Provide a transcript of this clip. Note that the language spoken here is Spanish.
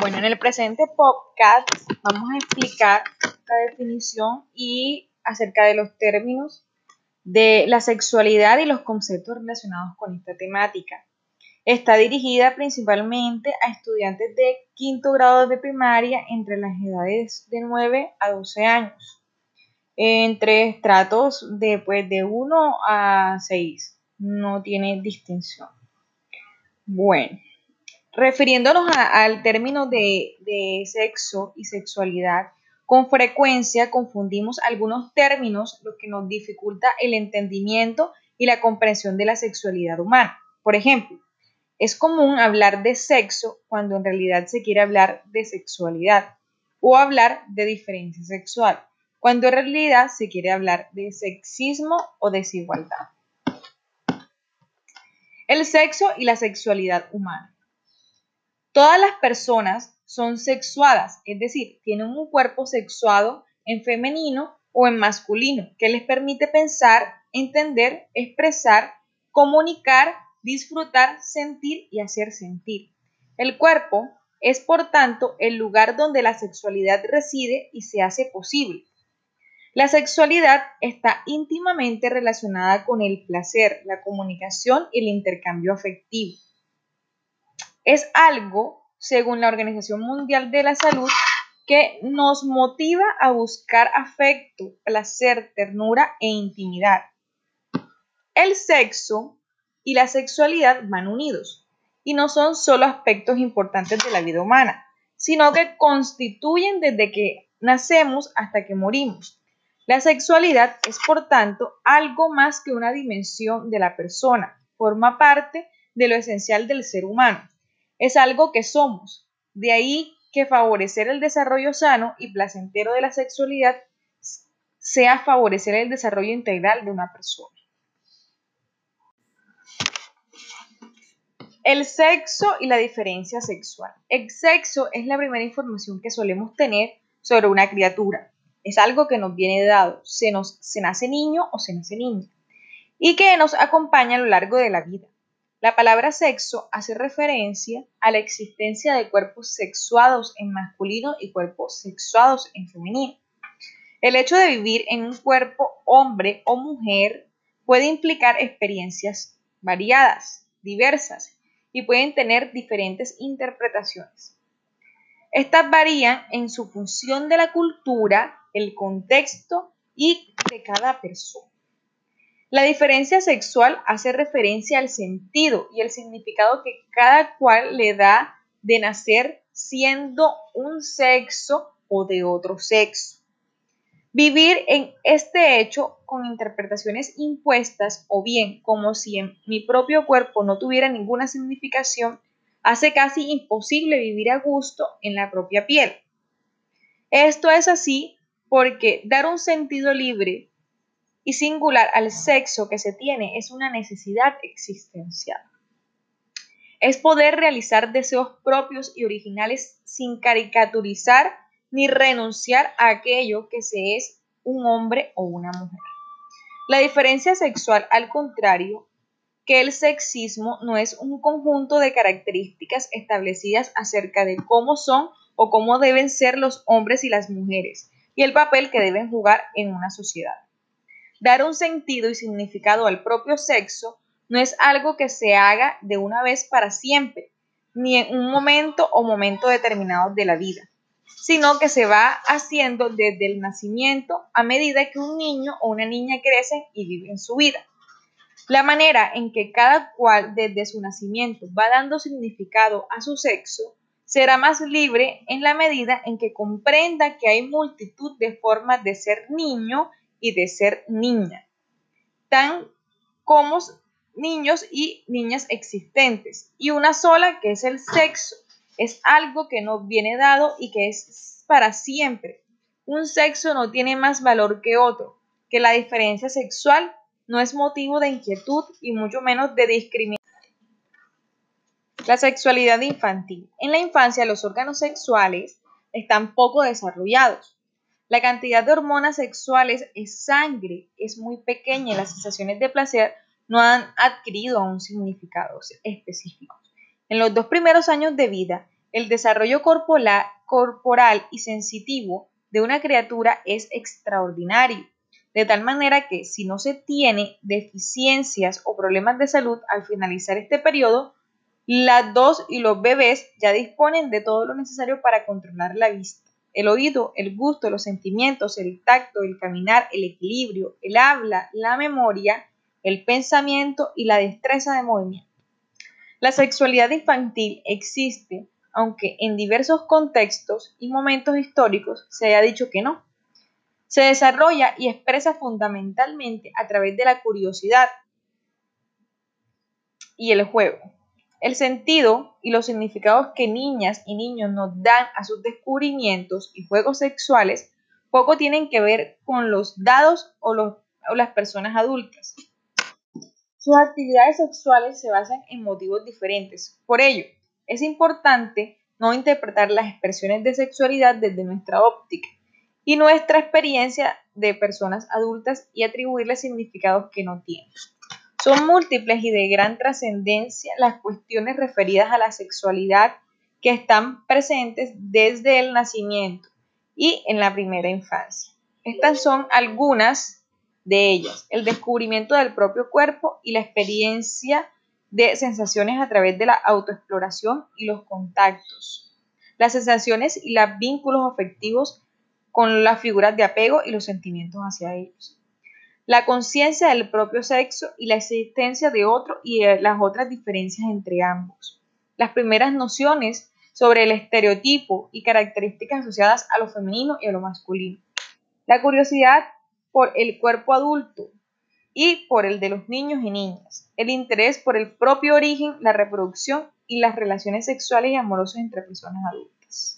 Bueno, en el presente podcast vamos a explicar la definición y acerca de los términos de la sexualidad y los conceptos relacionados con esta temática. Está dirigida principalmente a estudiantes de quinto grado de primaria entre las edades de 9 a 12 años, entre estratos de, pues, de 1 a 6. No tiene distinción. Bueno, refiriéndonos al término de, sexo y sexualidad, con frecuencia confundimos algunos términos, lo que nos dificulta el entendimiento y la comprensión de la sexualidad humana. Por ejemplo, es común hablar de sexo cuando en realidad se quiere hablar de sexualidad o hablar de diferencia sexual, cuando en realidad se quiere hablar de sexismo o desigualdad. El sexo y la sexualidad humana. Todas las personas son sexuadas, es decir, tienen un cuerpo sexuado en femenino o en masculino, que les permite pensar, entender, expresar, comunicar, disfrutar, sentir y hacer sentir. El cuerpo es, por tanto, el lugar donde la sexualidad reside y se hace posible. La sexualidad está íntimamente relacionada con el placer, la comunicación y el intercambio afectivo. Es algo según la Organización Mundial de la Salud, que nos motiva a buscar afecto, placer, ternura e intimidad. El sexo y la sexualidad van unidos y no son solo aspectos importantes de la vida humana, sino que constituyen desde que nacemos hasta que morimos. La sexualidad es, por tanto, algo más que una dimensión de la persona, forma parte de lo esencial del ser humano es algo que somos. De ahí que favorecer el desarrollo sano y placentero de la sexualidad sea favorecer el desarrollo integral de una persona. El sexo y la diferencia sexual. El sexo es la primera información que solemos tener sobre una criatura. Es algo que nos viene dado. Se, nos, se nace niño o se nace niña. Y que nos acompaña a lo largo de la vida. La palabra sexo hace referencia a la existencia de cuerpos sexuados en masculino y cuerpos sexuados en femenino. El hecho de vivir en un cuerpo hombre o mujer puede implicar experiencias variadas, diversas, y pueden tener diferentes interpretaciones. Estas varían en su función de la cultura, el contexto y de cada persona. La diferencia sexual hace referencia al sentido y el significado que cada cual le da de nacer siendo un sexo o de otro sexo. Vivir en este hecho con interpretaciones impuestas o bien como si en mi propio cuerpo no tuviera ninguna significación, hace casi imposible vivir a gusto en la propia piel. Esto es así porque dar un sentido libre y singular al sexo que se tiene es una necesidad existencial. Es poder realizar deseos propios y originales sin caricaturizar ni renunciar a aquello que se es un hombre o una mujer. La diferencia sexual, al contrario, que el sexismo no es un conjunto de características establecidas acerca de cómo son o cómo deben ser los hombres y las mujeres y el papel que deben jugar en una sociedad. Dar un sentido y significado al propio sexo no es algo que se haga de una vez para siempre, ni en un momento o momento determinado de la vida, sino que se va haciendo desde el nacimiento a medida que un niño o una niña crecen y viven su vida. La manera en que cada cual desde su nacimiento va dando significado a su sexo será más libre en la medida en que comprenda que hay multitud de formas de ser niño y de ser niña, tan como niños y niñas existentes, y una sola que es el sexo. Es algo que no viene dado y que es para siempre. Un sexo no tiene más valor que otro, que la diferencia sexual no es motivo de inquietud y mucho menos de discriminación. La sexualidad infantil. En la infancia los órganos sexuales están poco desarrollados. La cantidad de hormonas sexuales en sangre es muy pequeña y las sensaciones de placer no han adquirido aún significados específicos. En los dos primeros años de vida, El desarrollo corporal y sensitivo de una criatura es extraordinario, de tal manera que si no se tiene deficiencias o problemas de salud al finalizar este periodo, las dos y los bebés ya disponen de todo lo necesario para controlar la vista, el oído, el gusto, los sentimientos, el tacto, el caminar, el equilibrio, el habla, la memoria, el pensamiento y la destreza de movimiento. La sexualidad infantil existe aunque en diversos contextos y momentos históricos se haya dicho que no. Se desarrolla y expresa fundamentalmente a través de la curiosidad y el juego. El sentido y los significados que niñas y niños nos dan a sus descubrimientos y juegos sexuales poco tienen que ver con los dados o, las personas adultas. Sus actividades sexuales se basan en motivos diferentes. Por ello, es importante no interpretar las expresiones de sexualidad desde nuestra óptica y nuestra experiencia de personas adultas y atribuirle significados que no tienen. Son múltiples y de gran trascendencia las cuestiones referidas a la sexualidad que están presentes desde el nacimiento y en la primera infancia. Estas son algunas de ellas, el descubrimiento del propio cuerpo y la experiencia de sensaciones a través de la autoexploración y los contactos, las sensaciones y los vínculos afectivos con las figuras de apego y los sentimientos hacia ellos, la conciencia del propio sexo y la existencia de otro y las otras diferencias entre ambos, las primeras nociones sobre el estereotipo y características asociadas a lo femenino y a lo masculino, la curiosidad por el cuerpo adulto, y por el de los niños y niñas, el interés por el propio origen, la reproducción y las relaciones sexuales y amorosas entre personas adultas.